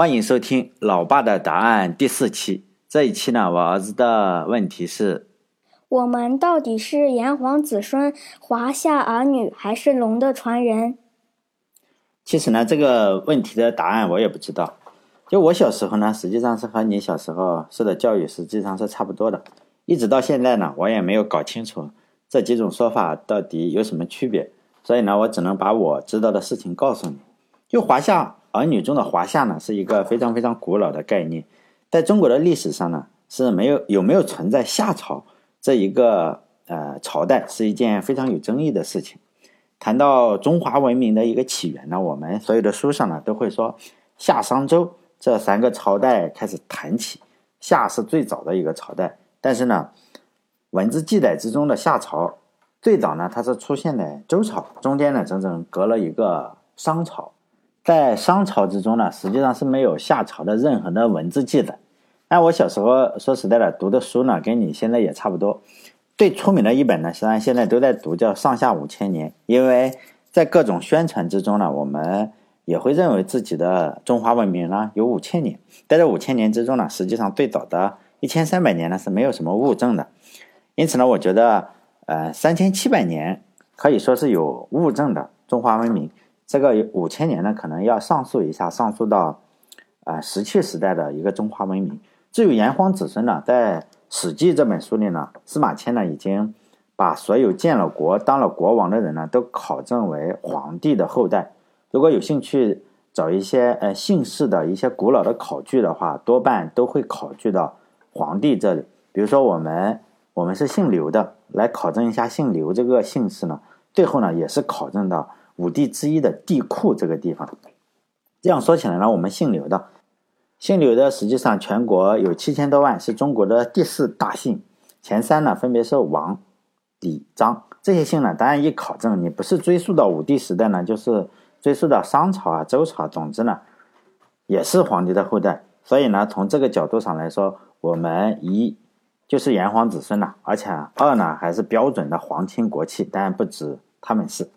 欢迎收听《老爸的答案》第四期。这一期呢，我儿子的问题是：我们到底是炎黄子孙、华夏儿女，还是龙的传人？其实呢，这个问题的答案我也不知道。就我小时候呢，实际上是和你小时候受的教育实际上是差不多的。一直到现在呢，我也没有搞清楚这几种说法到底有什么区别。所以呢，我只能把我知道的事情告诉你。就华夏。儿女中的华夏呢，是一个非常非常古老的概念，在中国的历史上呢，是没有有没有存在夏朝这一个呃朝代，是一件非常有争议的事情。谈到中华文明的一个起源呢，我们所有的书上呢都会说夏商周这三个朝代开始谈起，夏是最早的一个朝代，但是呢，文字记载之中的夏朝最早呢，它是出现在周朝，中间呢整整隔了一个商朝。在商朝之中呢，实际上是没有夏朝的任何的文字记载。那我小时候说实在的，读的书呢，跟你现在也差不多。最出名的一本呢，实际上现在都在读，叫《上下五千年》。因为在各种宣传之中呢，我们也会认为自己的中华文明呢有五千年。在这五千年之中呢，实际上最早的一千三百年呢是没有什么物证的。因此呢，我觉得，呃，三千七百年可以说是有物证的中华文明。这个五千年呢，可能要上溯一下，上溯到啊石器时代的一个中华文明。至于炎黄子孙呢，在《史记》这本书里呢，司马迁呢已经把所有建了国、当了国王的人呢，都考证为皇帝的后代。如果有兴趣找一些呃姓氏的一些古老的考据的话，多半都会考据到皇帝这里。比如说我们我们是姓刘的，来考证一下姓刘这个姓氏呢，最后呢也是考证到。五帝之一的帝喾这个地方，这样说起来呢，我们姓刘的，姓刘的实际上全国有七千多万，是中国的第四大姓。前三呢分别是王、李、张这些姓呢，当然一考证，你不是追溯到五帝时代呢，就是追溯到商朝啊、周朝，总之呢，也是皇帝的后代。所以呢，从这个角度上来说，我们一就是炎黄子孙呐，而且二呢还是标准的皇亲国戚，当然不止他们是。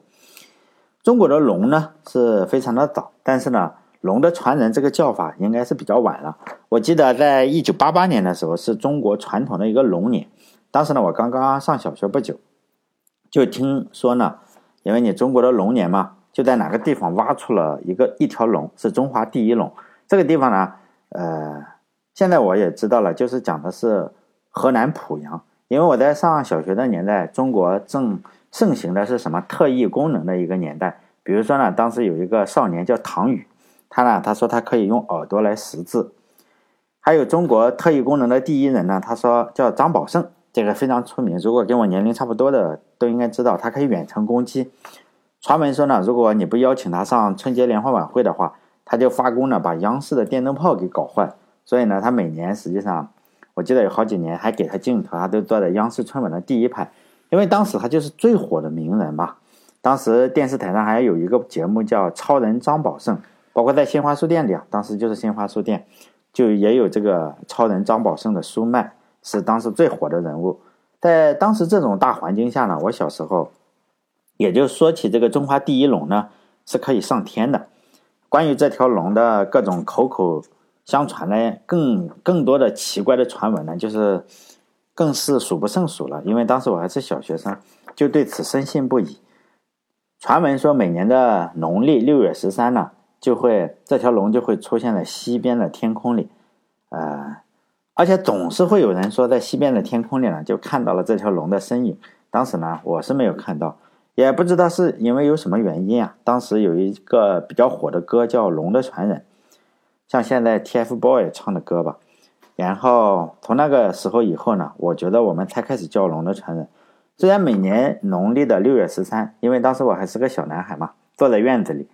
中国的龙呢是非常的早，但是呢，龙的传人这个叫法应该是比较晚了。我记得在一九八八年的时候，是中国传统的一个龙年。当时呢，我刚刚上小学不久，就听说呢，因为你中国的龙年嘛，就在哪个地方挖出了一个一条龙，是中华第一龙。这个地方呢，呃，现在我也知道了，就是讲的是河南濮阳。因为我在上小学的年代，中国正。盛行的是什么特异功能的一个年代？比如说呢，当时有一个少年叫唐宇，他呢，他说他可以用耳朵来识字。还有中国特异功能的第一人呢，他说叫张宝胜，这个非常出名。如果跟我年龄差不多的都应该知道，他可以远程攻击。传闻说呢，如果你不邀请他上春节联欢晚会的话，他就发功呢把央视的电灯泡给搞坏。所以呢，他每年实际上，我记得有好几年还给他镜头，他都坐在央视春晚的第一排。因为当时他就是最火的名人嘛，当时电视台上还有一个节目叫《超人张宝胜》，包括在新华书店里啊，当时就是新华书店，就也有这个超人张宝胜的书卖，是当时最火的人物。在当时这种大环境下呢，我小时候也就说起这个中华第一龙呢是可以上天的。关于这条龙的各种口口相传呢，更更多的奇怪的传闻呢，就是。更是数不胜数了，因为当时我还是小学生，就对此深信不疑。传闻说，每年的农历六月十三呢，就会这条龙就会出现在西边的天空里，呃，而且总是会有人说，在西边的天空里呢，就看到了这条龙的身影。当时呢，我是没有看到，也不知道是因为有什么原因啊。当时有一个比较火的歌叫《龙的传人》，像现在 TFBOYS 唱的歌吧。然后从那个时候以后呢，我觉得我们才开始叫龙的传人。虽然每年农历的六月十三，因为当时我还是个小男孩嘛，坐在院子里，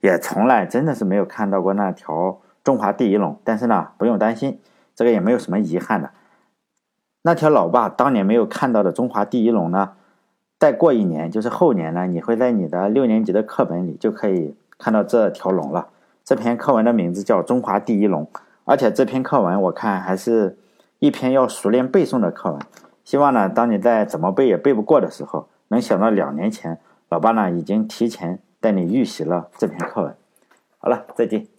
也从来真的是没有看到过那条中华第一龙。但是呢，不用担心，这个也没有什么遗憾的。那条老爸当年没有看到的中华第一龙呢，再过一年，就是后年呢，你会在你的六年级的课本里就可以看到这条龙了。这篇课文的名字叫《中华第一龙》。而且这篇课文我看还是一篇要熟练背诵的课文，希望呢，当你在怎么背也背不过的时候，能想到两年前老爸呢已经提前带你预习了这篇课文。好了，再见。